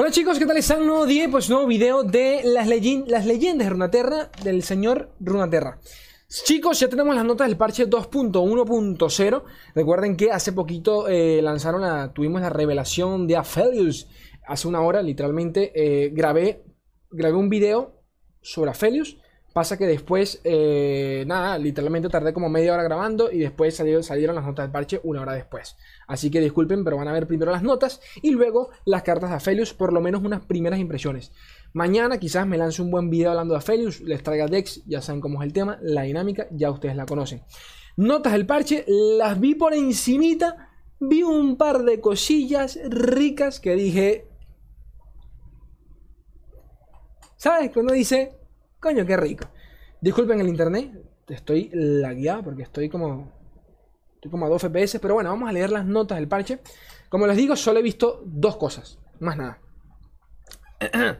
Hola chicos, ¿qué tal están? Nuevo día, pues nuevo video de las, las leyendas de Runaterra del señor Runaterra. Chicos, ya tenemos las notas del parche 2.1.0. Recuerden que hace poquito eh, lanzaron la, tuvimos la revelación de Aphelios. Hace una hora, literalmente, eh, grabé, grabé un video sobre Aphelios Pasa que después, eh, nada, literalmente tardé como media hora grabando y después salieron, salieron las notas del parche una hora después. Así que disculpen, pero van a ver primero las notas y luego las cartas de Aphelios, por lo menos unas primeras impresiones. Mañana quizás me lance un buen video hablando de Aphelios, les traiga Dex, ya saben cómo es el tema, la dinámica, ya ustedes la conocen. Notas del parche, las vi por encimita, vi un par de cosillas ricas que dije... ¿Sabes? Cuando dice, Coño, qué rico. Disculpen el internet, estoy lagueado porque estoy como. Estoy como a 2 FPS, pero bueno, vamos a leer las notas del parche. Como les digo, solo he visto dos cosas, más nada.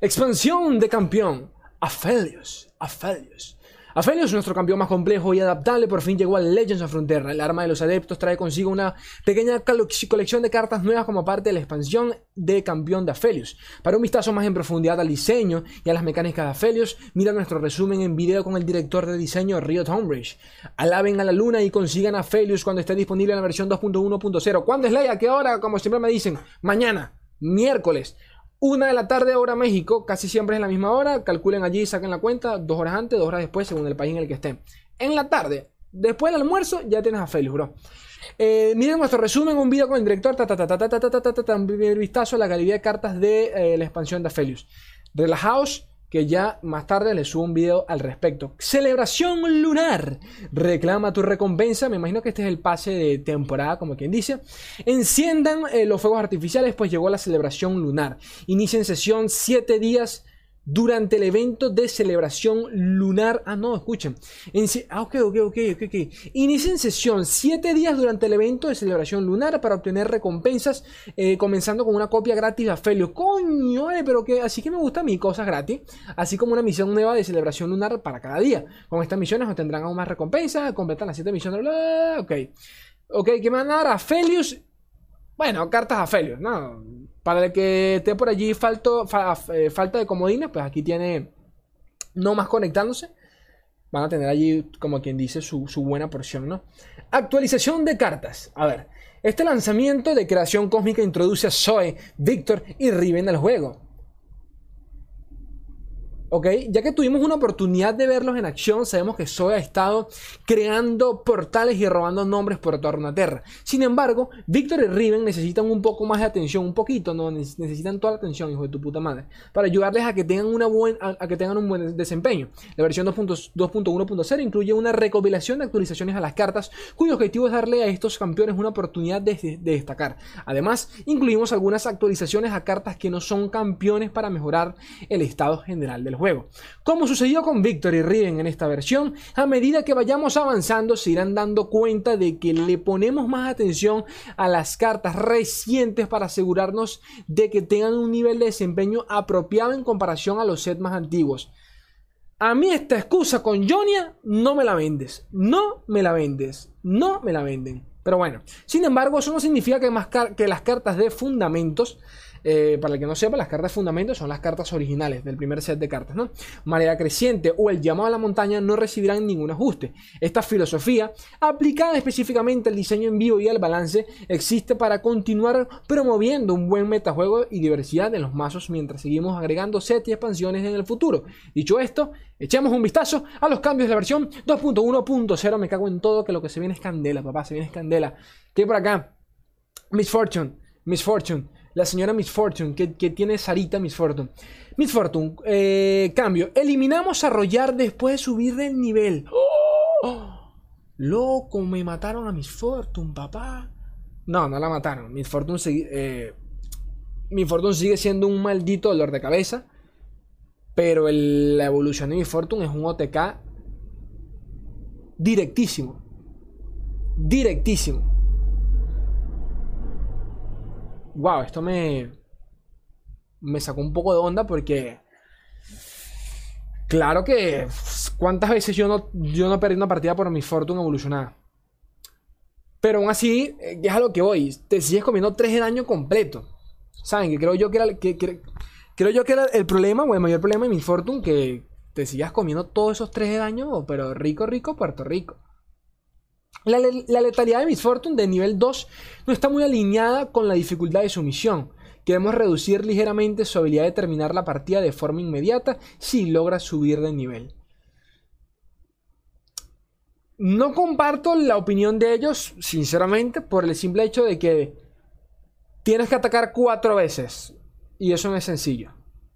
Expansión de campeón. Aphelios. Aphelios. Aphelios, nuestro campeón más complejo y adaptable, por fin llegó a Legends of Frontera. El arma de los adeptos trae consigo una pequeña colección de cartas nuevas como parte de la expansión de campeón de Aphelios. Para un vistazo más en profundidad al diseño y a las mecánicas de Aphelios, mira nuestro resumen en video con el director de diseño Riot Homebridge. Alaben a la luna y consigan Aphelios cuando esté disponible en la versión 2.1.0. ¿Cuándo es la? ¿A qué hora? Como siempre me dicen, mañana, miércoles. Una de la tarde, hora México, casi siempre es la misma hora. Calculen allí, saquen la cuenta, dos horas antes, dos horas después, según el país en el que estén. En la tarde, después del almuerzo, ya tienes a Félix, bro. Eh, miren nuestro resumen, un video con el director, ta, ta, ta, ta, un primer vistazo a la calidad de cartas de eh, la expansión de Aphelios. Relajaos, que ya más tarde les subo un video al respecto. Celebración lunar. Reclama tu recompensa. Me imagino que este es el pase de temporada, como quien dice. Enciendan eh, los fuegos artificiales, pues llegó la celebración lunar. Inicien sesión 7 días durante el evento de celebración lunar. Ah, no, escuchen. ah, ok, ok, ok, ok. Inicien sesión 7 días durante el evento de celebración lunar para obtener recompensas, eh, comenzando con una copia gratis de Afelio. Coño, eh, pero que así que me gusta a mí, cosas gratis. Así como una misión nueva de celebración lunar para cada día. Con estas misiones obtendrán aún más recompensas, completan las 7 misiones. Bla, ok. Ok, ¿qué van a dar? Bueno, cartas Aphelios, ¿no? Para el que esté por allí falto, eh, falta de comodines, pues aquí tiene no más conectándose. Van a tener allí, como quien dice, su, su buena porción, ¿no? Actualización de cartas. A ver, este lanzamiento de creación cósmica introduce a Zoe, Victor y Riven al juego. ¿Ok? Ya que tuvimos una oportunidad de verlos en acción, sabemos que Zoe ha estado creando portales y robando nombres por toda Runeterra. Sin embargo, Victor y Riven necesitan un poco más de atención, un poquito, ¿no? Necesitan toda la atención, hijo de tu puta madre, para ayudarles a que tengan, una a, que tengan un buen desempeño. La versión 2.1.0 incluye una recopilación de actualizaciones a las cartas, cuyo objetivo es darle a estos campeones una oportunidad de destacar. Además, incluimos algunas actualizaciones a cartas que no son campeones para mejorar el estado general del juego. Como sucedió con Victor y Riven en esta versión, a medida que vayamos avanzando se irán dando cuenta de que le ponemos más atención a las cartas recientes para asegurarnos de que tengan un nivel de desempeño apropiado en comparación a los sets más antiguos. A mí esta excusa con Jonia no me la vendes. No me la vendes. No me la venden. Pero bueno, sin embargo, eso no significa que las cartas de fundamentos eh, para el que no sepa, las cartas de fundamento son las cartas originales del primer set de cartas, ¿no? Marea creciente o el llamado a la montaña no recibirán ningún ajuste. Esta filosofía, aplicada específicamente al diseño en vivo y al balance, existe para continuar promoviendo un buen metajuego y diversidad en los mazos mientras seguimos agregando sets y expansiones en el futuro. Dicho esto, echemos un vistazo a los cambios de la versión 2.1.0. Me cago en todo que lo que se viene es candela, papá, se viene es candela. ¿Qué hay por acá? Miss Fortune, Miss Fortune la señora Miss Fortune, que, tiene Sarita Miss Fortune. Miss Fortune, eh, cambio. Eliminamos a Rollar después de subir el nivel. ¡Oh! Loco, me mataron a Miss Fortune, papá. No, no la mataron. Miss Fortune, eh, Miss Fortune sigue siendo un maldito dolor de cabeza. Pero la evolución de Miss Fortune es un OTK directísimo. Directísimo wow, esto me, me sacó un poco de onda porque, claro que, ¿cuántas veces yo no, yo no perdí una partida por mi Fortune evolucionada? Pero aún así, eh, es a lo que voy, te sigues comiendo 3 de daño completo. ¿Saben? Que creo yo que era, creo yo que era el problema, o el mayor problema de mi Fortune, que te sigas comiendo todos esos 3 de daño, pero rico, rico, Puerto Rico. La, letalidad de Miss Fortune de nivel 2 no está muy alineada con la dificultad de su misión. Queremos reducir ligeramente su habilidad de terminar la partida de forma inmediata si logra subir de nivel. No comparto la opinión de ellos, sinceramente, por el simple hecho de que tienes que atacar cuatro veces. Y eso no es sencillo.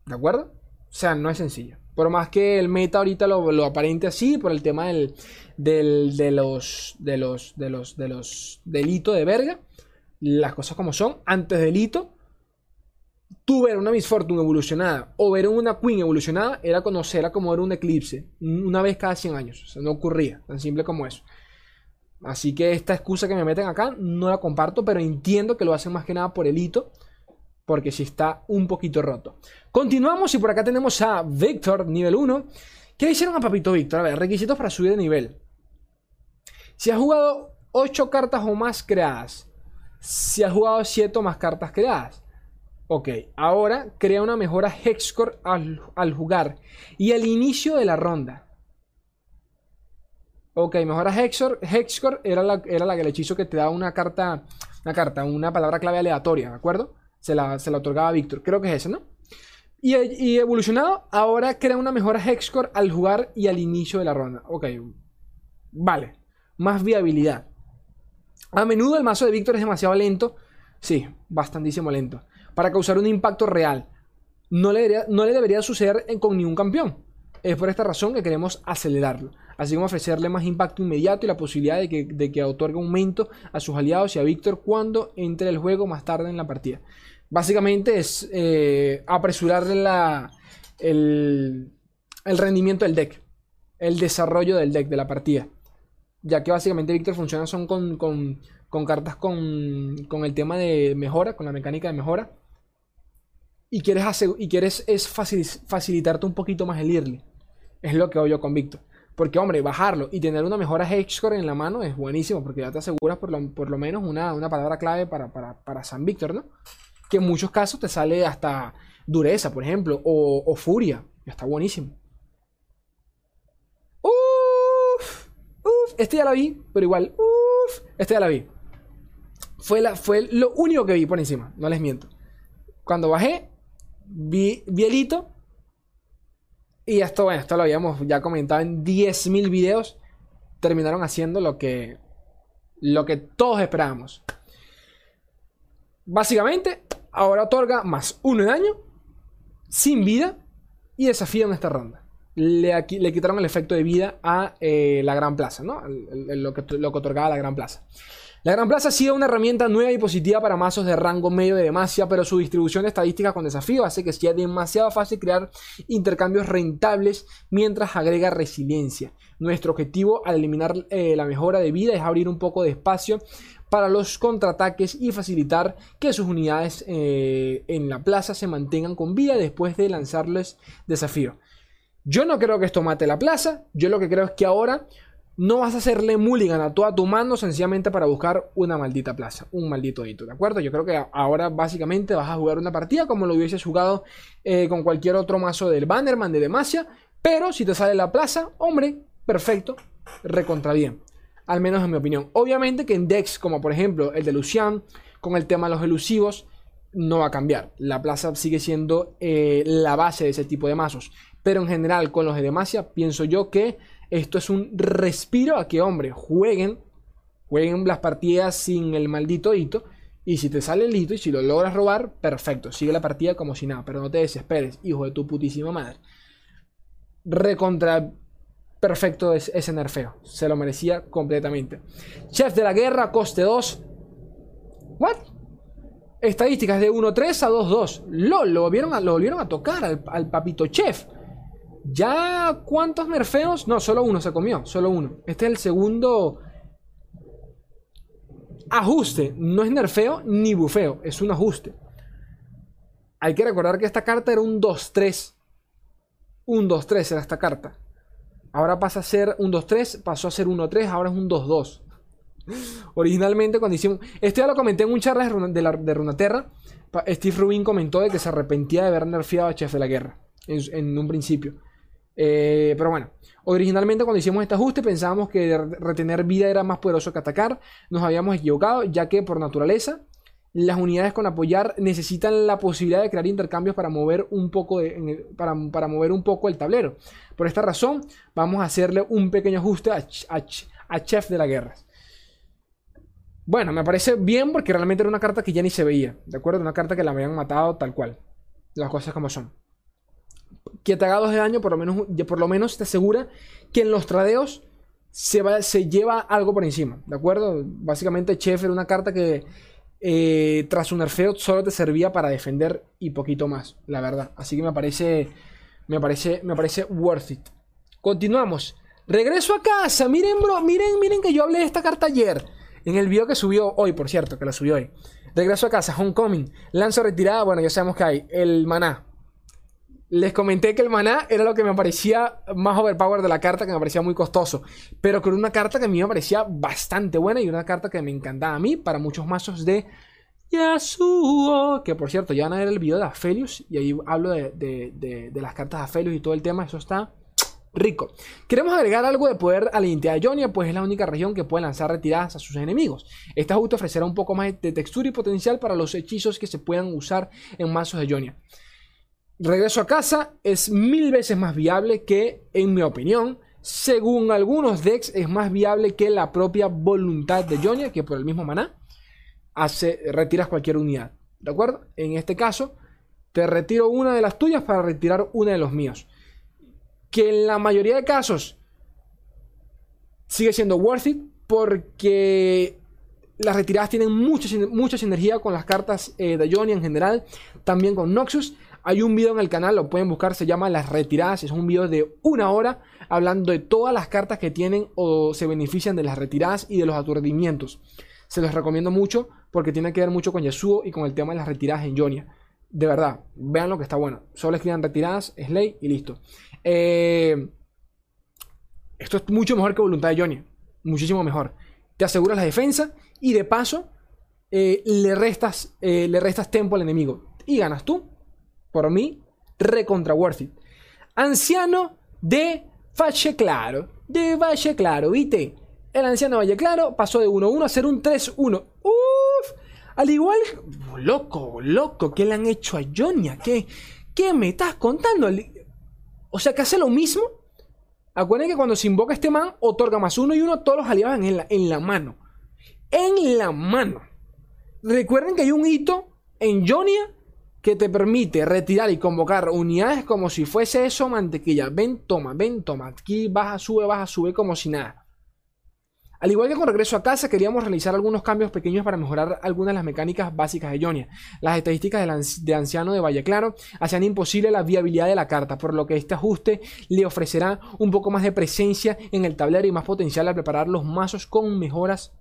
¿De acuerdo? O sea, no es sencillo. Por más que el meta ahorita lo, aparente así, por el tema del, del, de los de los de verga, las cosas como son, antes del hito, tú ver una Miss Fortune evolucionada o ver una Queen evolucionada era conocerla como era un eclipse, una vez cada 100 años, o sea, no ocurría, tan simple como eso. Así que esta excusa que me meten acá no la comparto, pero entiendo que lo hacen más que nada por el hito porque si está un poquito roto. Continuamos y por acá tenemos a Víctor, nivel 1. ¿Qué le hicieron a Papito Víctor? A ver, requisitos para subir de nivel. Si has jugado 8 cartas o más creadas. Si has jugado 7 o más cartas creadas. Ok, ahora crea una mejora Hexcore al, al jugar y al inicio de la ronda. Ok, mejora Hexcore. Hexcore era la, era la el hechizo que te da una carta, una carta, una palabra clave aleatoria, ¿de acuerdo? Se la, otorgaba a Víctor. Creo que es ese, ¿no? Y, evolucionado, ahora crea una mejora Hexcore al jugar y al inicio de la ronda. Ok. Vale. Más viabilidad. A menudo el mazo de Víctor es demasiado lento. Sí, bastantísimo lento. Para causar un impacto real. No le debería, no le debería suceder con ningún campeón. Es por esta razón que queremos acelerarlo. Así como ofrecerle más impacto inmediato y la posibilidad de que, de que otorgue aumento a sus aliados y a Víctor cuando entre el juego más tarde en la partida. Básicamente es eh, apresurarle la, el, rendimiento del deck, el desarrollo del deck de la partida. Ya que básicamente Víctor funciona son con, cartas con, el tema de mejora, con la mecánica de mejora. Y quieres, y quieres es facilitarte un poquito más el early. Es lo que hago yo con Víctor. Porque, hombre, bajarlo y tener una mejora Hexcore en la mano es buenísimo. Porque ya te aseguras por lo, menos una, palabra clave para, para, para San Víctor, ¿no? que en muchos casos te sale hasta dureza, por ejemplo, o, furia. Está buenísimo. Uf, uf, este ya la vi, pero igual, uf, este ya la vi. Fue, la, fue lo único que vi por encima, no les miento. Cuando bajé, vi, vi. Y esto, bueno, esto lo habíamos ya comentado en 10.000 videos. Terminaron haciendo lo que, lo que todos esperábamos. Básicamente, ahora otorga más uno de daño, sin vida, y desafía en esta ronda. Le, le quitaron el efecto de vida a eh, la Gran Plaza, ¿no? lo, que, lo que otorgaba la Gran Plaza. La Gran Plaza ha sido una herramienta nueva y positiva para mazos de rango medio de demasia, pero su distribución de estadísticas con desafío hace que sea demasiado fácil crear intercambios rentables mientras agrega resiliencia. Nuestro objetivo al eliminar eh, la mejora de vida es abrir un poco de espacio para los contraataques y facilitar que sus unidades eh, en la plaza se mantengan con vida después de lanzarles desafío. Yo no creo que esto mate la plaza, yo lo que creo es que ahora no vas a hacerle mulligan a toda tu mano sencillamente para buscar una maldita plaza, un maldito hito, ¿de acuerdo? Yo creo que ahora básicamente vas a jugar una partida como lo hubieses jugado eh, con cualquier otro mazo del Bannerman de Demacia, pero si te sale la plaza, hombre, perfecto, recontra bien al menos en mi opinión. Obviamente que en decks como por ejemplo el de Lucian, con el tema de los elusivos, no va a cambiar. La plaza sigue siendo eh, la base de ese tipo de mazos. Pero en general, con los de Demacia, pienso yo que esto es un respiro a que, hombre, jueguen, jueguen las partidas sin el maldito hito. Y si te sale el hito y si lo logras robar, perfecto, sigue la partida como si nada. Pero no te desesperes, hijo de tu putísima madre. Recontra perfecto ese nerfeo. Se lo merecía completamente. Chef de la guerra, coste 2. ¿What? Estadísticas de 1-3 a 2-2. LOL, lo volvieron a, lo volvieron a tocar al, papito chef. ¿Ya cuántos nerfeos? No, solo uno se comió, solo uno. Este es el segundo ajuste. No es nerfeo ni bufeo, es un ajuste. Hay que recordar que esta carta era un 2-3. Un 2-3 era esta carta. Ahora pasa a ser un 2-3, pasó a ser 1-3, ahora es un 2-2. Originalmente cuando hicimos... Esto ya lo comenté en un charla de, la, de Runaterra. Steve Rubin comentó de que se arrepentía de haber nerfeado a Chef de la Guerra. En, en un principio. Eh, pero bueno. Originalmente cuando hicimos este ajuste pensábamos que re- retener vida era más poderoso que atacar. Nos habíamos equivocado ya que por naturaleza las unidades con apoyar necesitan la posibilidad de crear intercambios para mover un poco de- para, para mover un poco el tablero. Por esta razón, vamos a hacerle un pequeño ajuste a, a Chef de la Guerra. Bueno, me parece bien porque realmente era una carta que ya ni se veía, ¿de acuerdo? Una carta que la habían matado tal cual. Las cosas como son. Que te haga dos de daño, por lo menos, por lo menos te asegura que en los tradeos se, va- se lleva algo por encima, ¿de acuerdo? Básicamente Chef era una carta que eh, tras un nerfeo solo te servía para defender y poquito más, la verdad. Así que me parece, me parece, me parece worth it. Continuamos. Regreso a casa. Miren, bro, miren, miren que yo hablé de esta carta ayer. En el video que subió hoy, por cierto, que la subió hoy. Regreso a casa, Homecoming. Lanzo retirada, bueno, ya sabemos que hay. El maná. Les comenté que el maná era lo que me parecía más overpower de la carta, que me parecía muy costoso. Pero con una carta que a mí me parecía bastante buena y una carta que me encantaba a mí para muchos mazos de Yasuo. Que por cierto, ya van a ver el video de Aphelios y ahí hablo de, de- las cartas de Aphelios y todo el tema. Eso está rico. Queremos agregar algo de poder a la identidad de Jonia, pues es la única región que puede lanzar retiradas a sus enemigos. Este ajuste ofrecerá un poco más de textura y potencial para los hechizos que se puedan usar en mazos de Jonia. Regreso a casa es mil veces más viable que, en mi opinión, según algunos decks, es más viable que la propia voluntad de Jonia, que por el mismo maná hace, retiras cualquier unidad. ¿De acuerdo? En este caso, te retiro una de las tuyas para retirar una de los míos. Que en la mayoría de casos sigue siendo worth it porque las retiradas tienen mucha, mucha sinergia con las cartas eh, de Johnny en general, también con Noxus. Hay un video en el canal, lo pueden buscar, se llama Las retiradas, es un video de una hora hablando de todas las cartas que tienen o se benefician de las retiradas y de los aturdimientos. Se los recomiendo mucho porque tiene que ver mucho con Yasuo y con el tema de las retiradas en Jonia. De verdad, vean lo que está bueno. Solo escriban retiradas, Slay y listo. Eh, esto es mucho mejor que voluntad de Johnny. Muchísimo mejor. Te aseguras la defensa y de paso eh, le, restas, eh, le restas tempo al enemigo. Y ganas tú. Por mí, recontra worth it. Anciano de Valle Claro. De Valle Claro, ¿viste? El anciano Valle Claro pasó de 1-1 a ser un 3-1. Uf. Al igual... Loco, loco, ¿qué le han hecho a Jonia? ¿Qué, ¿Qué me estás contando? O sea, que hace lo mismo. Acuérdense que cuando se invoca este man, otorga más uno y uno todos los aliados en la, en la mano. En la mano. Recuerden que hay un hito en Jonia que te permite retirar y convocar unidades como si fuese eso mantequilla. Ven, toma, ven, toma. Aquí baja, sube, baja, sube como si nada. Al igual que con regreso a casa, queríamos realizar algunos cambios pequeños para mejorar algunas de las mecánicas básicas de Jonia. Las estadísticas de anciano de Valle Claro hacían imposible la viabilidad de la carta, por lo que este ajuste le ofrecerá un poco más de presencia en el tablero y más potencial al preparar los mazos con mejoras.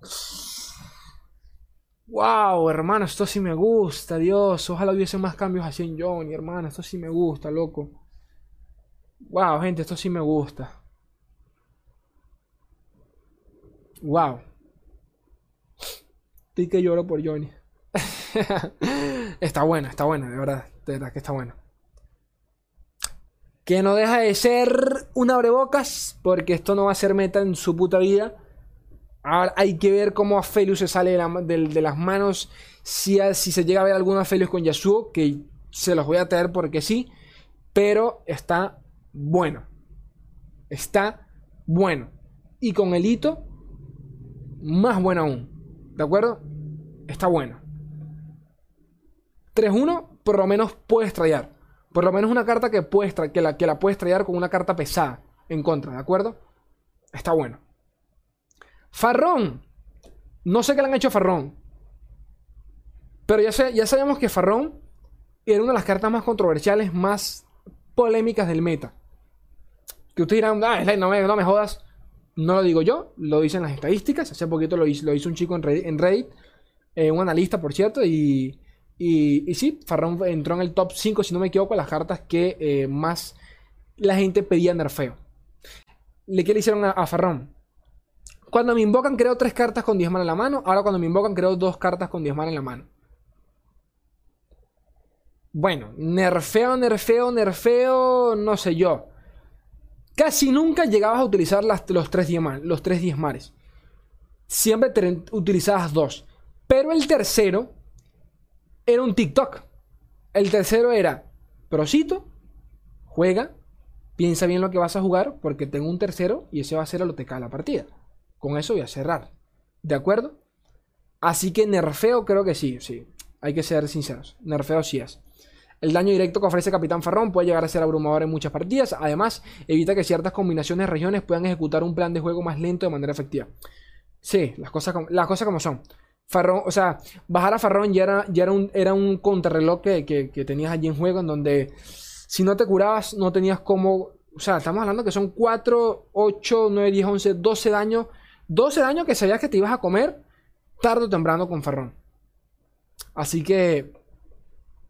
Wow, hermano, esto sí me gusta, Dios. Ojalá hubiese más cambios así en Johnny, hermano. Esto sí me gusta, loco. Wow, gente, esto sí me gusta. Wow. Estoy que lloro por Johnny. está buena, está buena, de verdad. De verdad que está buena. Que no deja de ser un abrebocas, porque esto no va a ser meta en su puta vida. Ahora hay que ver cómo Aphelios se sale de, la- de- de las manos. Si, a- se llega a ver algún Aphelios con Yasuo, que se los voy a traer porque sí. Pero está bueno. Está bueno. Y con el hito, más bueno aún. ¿De acuerdo? Está bueno. 3-1, por lo menos puedes traer. Por lo menos una carta que, puedes que, la, que la puedes traer con una carta pesada en contra, ¿de acuerdo? Está bueno. Farrón. No sé qué le han hecho a Farrón. Pero ya, sé- ya sabemos que Farrón era una de las cartas más controversiales, más polémicas del meta. Que ustedes dirán, ah, no me, no me jodas. No lo digo yo, lo dicen las estadísticas. Hace poquito lo hizo, lo hizo un chico en Reddit, en eh, un analista, por cierto, y, y, y sí, Farrón entró en el top 5, si no me equivoco, las cartas que eh, más la gente pedía nerfeo. ¿Le qué le hicieron a, a Farrón? Cuando me invocan creo tres cartas con 10 mana en la mano. Ahora cuando me invocan creo dos cartas con 10 mana en la mano. Bueno, nerfeo, nerfeo, nerfeo, no sé yo. Casi nunca llegabas a utilizar los, tres diezmares, los tres diezmares. Siempre utilizabas dos. Pero el tercero era un TikTok. El tercero era, prosito, juega, piensa bien lo que vas a jugar, porque tengo un tercero y ese va a ser a lo que cae la partida. Con eso voy a cerrar. ¿De acuerdo? Así que nerfeo creo que sí, sí. Hay que ser sinceros. Nerfeo sí es. El daño directo que ofrece Capitán Farrón puede llegar a ser abrumador en muchas partidas. Además, evita que ciertas combinaciones de regiones puedan ejecutar un plan de juego más lento de manera efectiva. Sí, las cosas, las cosas como son. Farrón, o sea, bajar a Farrón ya era, ya era, un, era un contrarreloj que, que, tenías allí en juego en donde si no te curabas no tenías como... O sea, estamos hablando que son 4, 8, 9, 10, 11, 12 daños 12 daños que sabías que te ibas a comer tarde o temprano con Ferrón. Así que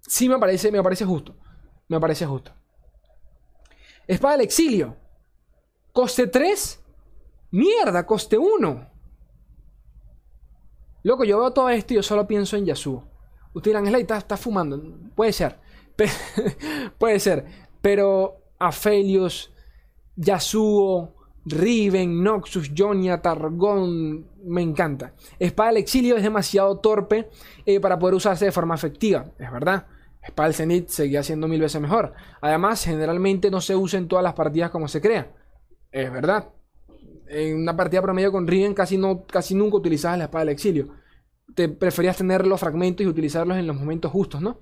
sí me parece, me parece justo. Me parece justo. Espada del exilio. Coste 3. Mierda, coste 1. Loco, yo veo todo esto y yo solo pienso en Yasuo. Ustedes dirán, Slay, está, está fumando. Puede ser. puede ser. Pero Aphelios, Yasuo, Riven, Noxus, Jonia, Targón, me encanta. Espada del Exilio es demasiado torpe eh, para poder usarse de forma efectiva, es verdad. Espada del Zenith seguía siendo mil veces mejor. Además, generalmente no se usa en todas las partidas como se crea. Es verdad. En una partida promedio con Riven casi, no, casi nunca utilizabas la espada del exilio. Te preferías tener los fragmentos y utilizarlos en los momentos justos, ¿no?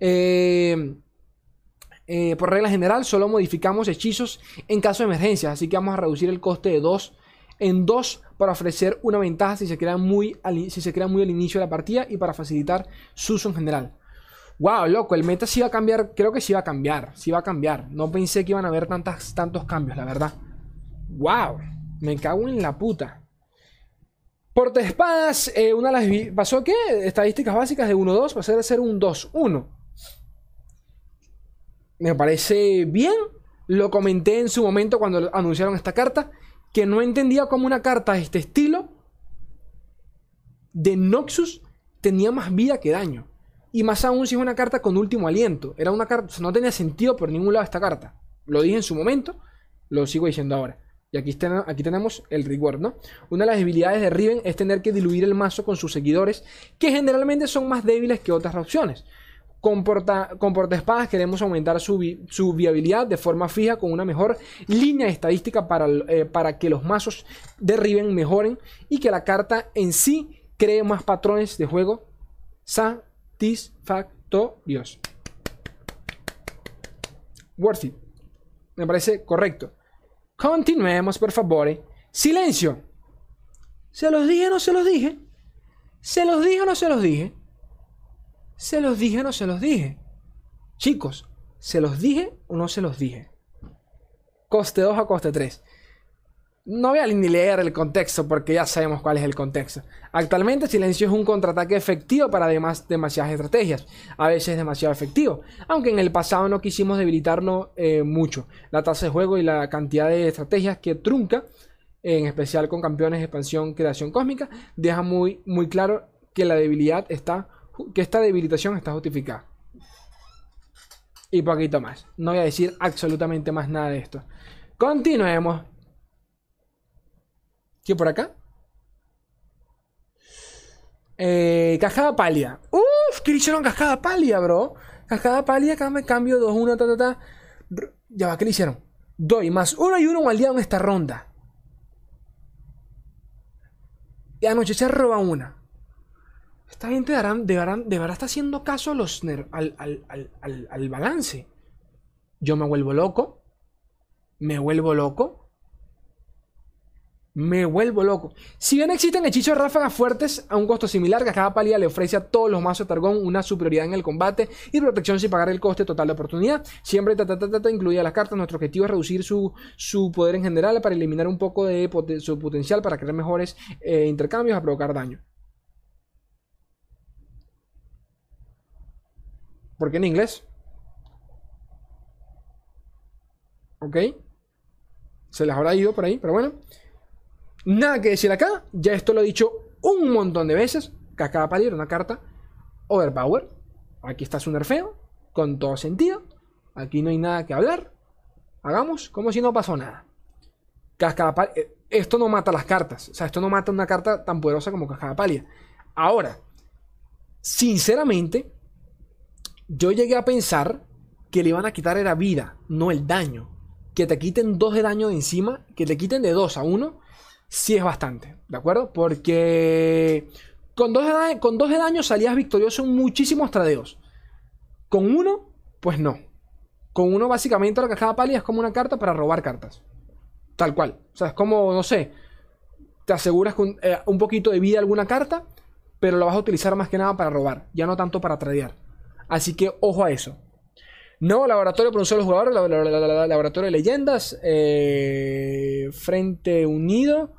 Eh, eh, por regla general, solo modificamos hechizos en caso de emergencia, así que vamos a reducir el coste de 2 en 2 para ofrecer una ventaja si se, crea muy al, si se muy al inicio de la partida y para facilitar su uso en general. Wow, loco, el meta sí va a cambiar, creo que sí va a cambiar, sí va a cambiar. No pensé que iban a haber tantas, tantos cambios, la verdad. Wow, me cago en la puta. Porte espadas, eh, una de las... ¿Pasó qué? Estadísticas básicas de 1-2 pasó a ser un 2-1 me parece bien. Lo comenté en su momento cuando anunciaron esta carta, que no entendía cómo una carta de este estilo de Noxus tenía más vida que daño. Y más aún si es una carta con último aliento. Era una carta, no tenía sentido por ningún lado esta carta. Lo dije en su momento, lo sigo diciendo ahora. Y aquí, aquí tenemos el reward, ¿no? Una de las debilidades de Riven es tener que diluir el mazo con sus seguidores, que generalmente son más débiles que otras opciones. Con, queremos aumentar su, viabilidad de forma fija con una mejor línea estadística para, eh, para que los mazos derriben, mejoren y que la carta en sí cree más patrones de juego satisfactorios. Worth it. Me parece correcto. Continuemos, por favor. Silencio. ¿Se los dije o no se los dije? ¿Se los dije o no se los dije? ¿Se los dije o no se los dije? Chicos, ¿se los dije o no se los dije? Coste 2 a coste 3. No voy a ni leer el contexto porque ya sabemos cuál es el contexto. Actualmente Silencio es un contraataque efectivo para demasiadas estrategias, a veces demasiado efectivo, aunque en el pasado no quisimos debilitarlo eh, mucho. La tasa de juego y la cantidad de estrategias que trunca, en especial con campeones de expansión creación cósmica, deja muy, muy claro que la debilidad está que esta debilitación está justificada. Y poquito más. No voy a decir absolutamente más nada de esto. Continuemos. ¿Qué por acá? Eh, cascada palia. Uf, ¿qué hicieron cascada palia, bro? Cascada me cambio 2, 1, ta, ta, ta. Ya va, ¿qué le hicieron? Doy más 1 y 1 aliado en esta ronda. Y anoche se roba una. Esta gente de, verdad, de está haciendo caso al, al, balance. Yo me vuelvo loco. Me vuelvo loco. Me vuelvo loco. Si bien existen hechizos ráfagas fuertes a un costo similar, que cada palía le ofrece a todos los mazos de Targón una superioridad en el combate y protección sin pagar el coste total de oportunidad. Siempre ta, incluida las cartas. Nuestro objetivo es reducir su, su, poder en general para eliminar un poco de su potencial para crear mejores eh, intercambios a provocar daño. ¿Por qué en inglés? ¿Ok? Se les habrá ido por ahí, pero bueno. Nada que decir acá. Ya esto lo he dicho un montón de veces. Cascada Pálida era una carta overpower. Aquí está su nerfeo. Con todo sentido. Aquí no hay nada que hablar. Hagamos como si no pasó nada. Cascada Pálida. Eh, esto no mata las cartas. O sea, esto no mata una carta tan poderosa como Cascada Pálida. Ahora, sinceramente, yo llegué a pensar que le iban a quitar era vida, no el daño. Que te quiten dos de daño de encima, que te quiten de dos a uno, sí es bastante, ¿de acuerdo? Porque con dos de, con dos de daño salías victorioso en muchísimos tradeos. Con uno, pues no. Con uno, básicamente, la cajada pálida es como una carta para robar cartas. Tal cual. O sea, es como, no sé, te aseguras con, eh, un poquito de vida alguna carta, pero la vas a utilizar más que nada para robar, ya no tanto para tradear. Así que ojo a eso. No, laboratorio por un solo jugador, laboratorio de leyendas, eh, Frente Unido.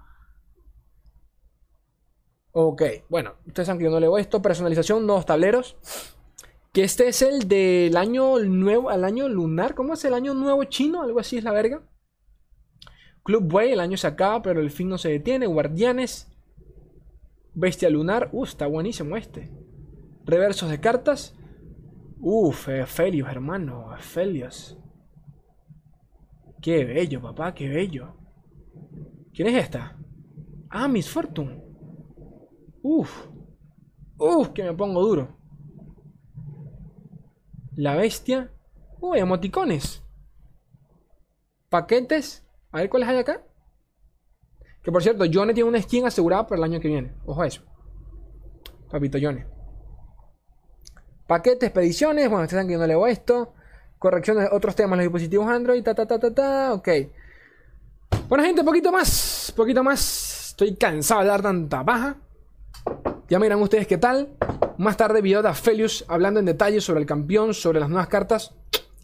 Ok, bueno, ustedes saben que yo no leo esto. Personalización, nuevos tableros. Que este es el del año nuevo, el año lunar. ¿Cómo es el año nuevo chino? Algo así es la verga. Club Way, el año se acaba, pero el fin no se detiene. Guardianes. Bestia lunar. Uh, está buenísimo este. Reversos de cartas. Uf, Felios, hermano. Felios. Qué bello, papá, qué bello. ¿Quién es esta? Ah, Miss Fortune. Uf. Uf, que me pongo duro. La bestia. Uy, emoticones. Paquetes. A ver cuáles hay acá. Que por cierto, Johnny tiene una skin asegurada para el año que viene. Ojo a eso. Papito Johnny. Paquetes, expediciones. Bueno, ustedes saben que yo no leo esto. Correcciones otros temas, los dispositivos Android. Ta, ta, ta, ta, ta. Ok. Bueno, gente, poquito más. Poquito más. Estoy cansado de dar tanta paja. Ya miran ustedes qué tal. Más tarde video de Aphelius hablando en detalle sobre el campeón, sobre las nuevas cartas.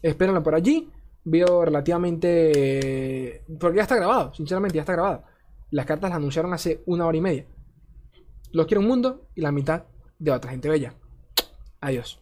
Espérenlo por allí. Video relativamente... Porque ya está grabado, sinceramente ya está grabado. Las cartas las anunciaron hace una hora y media. Los quiero un mundo y la mitad de otra gente bella. Adiós.